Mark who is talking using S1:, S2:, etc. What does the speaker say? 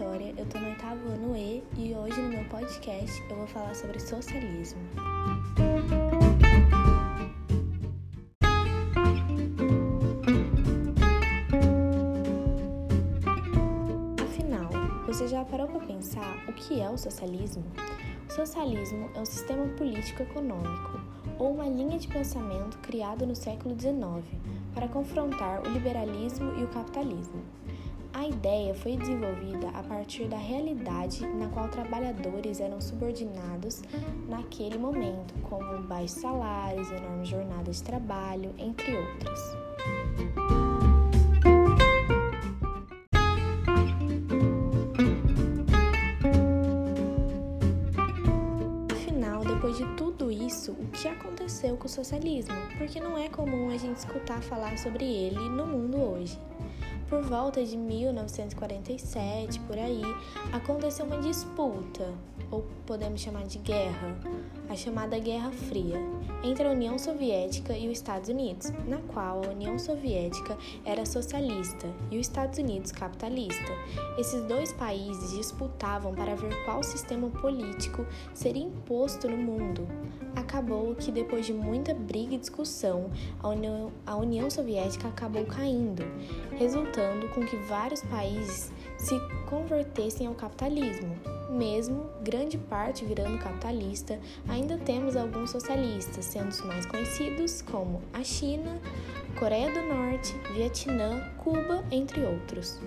S1: Vitória, eu tô no oitavo ano E e hoje no meu podcast eu vou falar sobre socialismo. Afinal, você já parou para pensar o que é o socialismo? O socialismo é um sistema político-econômico ou uma linha de pensamento criada no século XIX para confrontar o liberalismo e o capitalismo. A ideia foi desenvolvida a partir da realidade na qual trabalhadores eram subordinados naquele momento, como baixos salários, enormes jornadas de trabalho, entre outras. Afinal, depois de tudo isso, o que aconteceu com o socialismo? Porque não é comum a gente escutar falar sobre ele no mundo hoje. Por volta de 1947, por aí, aconteceu uma disputa, ou podemos chamar de guerra, a chamada Guerra Fria, entre a União Soviética e os Estados Unidos, na qual a União Soviética era socialista e os Estados Unidos capitalista. Esses dois países disputavam para ver qual sistema político seria imposto no mundo. Acabou que, depois de muita briga e discussão, a União, a União Soviética acabou caindo, resultando com que vários países se convertessem ao capitalismo. Mesmo grande parte virando capitalista, ainda temos alguns socialistas, sendo os mais conhecidos como a China, Coreia do Norte, Vietnã, Cuba, entre outros.